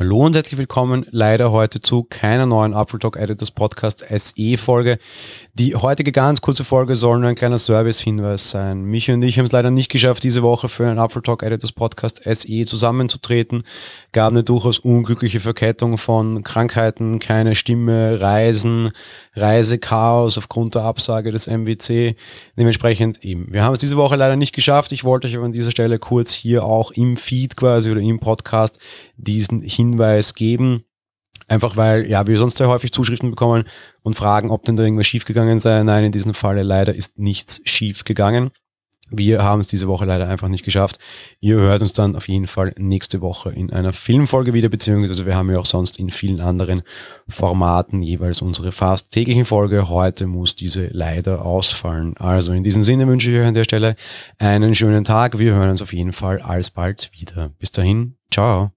Hallo und herzlich willkommen leider heute zu keiner neuen Apple Talk Editors Podcast SE Folge. Die heutige ganz kurze Folge soll nur ein kleiner Service-Hinweis sein. Mich und ich haben es leider nicht geschafft, diese Woche für einen Apple Talk Editors Podcast SE zusammenzutreten. Gab eine durchaus unglückliche Verkettung von Krankheiten, keine Stimme, Reisen, Reisechaos aufgrund der Absage des MWC. Dementsprechend eben. Wir haben es diese Woche leider nicht geschafft. Ich wollte euch aber an dieser Stelle kurz hier auch im Feed quasi oder im Podcast diesen Hinweis geben. Einfach weil, ja, wir sonst sehr häufig Zuschriften bekommen und fragen, ob denn da irgendwas schiefgegangen sei. Nein, in diesem Falle leider ist nichts schiefgegangen. Wir haben es diese Woche leider einfach nicht geschafft. Ihr hört uns dann auf jeden Fall nächste Woche in einer Filmfolge wieder, beziehungsweise wir haben ja auch sonst in vielen anderen Formaten jeweils unsere fast täglichen Folge. Heute muss diese leider ausfallen. Also in diesem Sinne wünsche ich euch an der Stelle einen schönen Tag. Wir hören uns auf jeden Fall alsbald wieder. Bis dahin, ciao.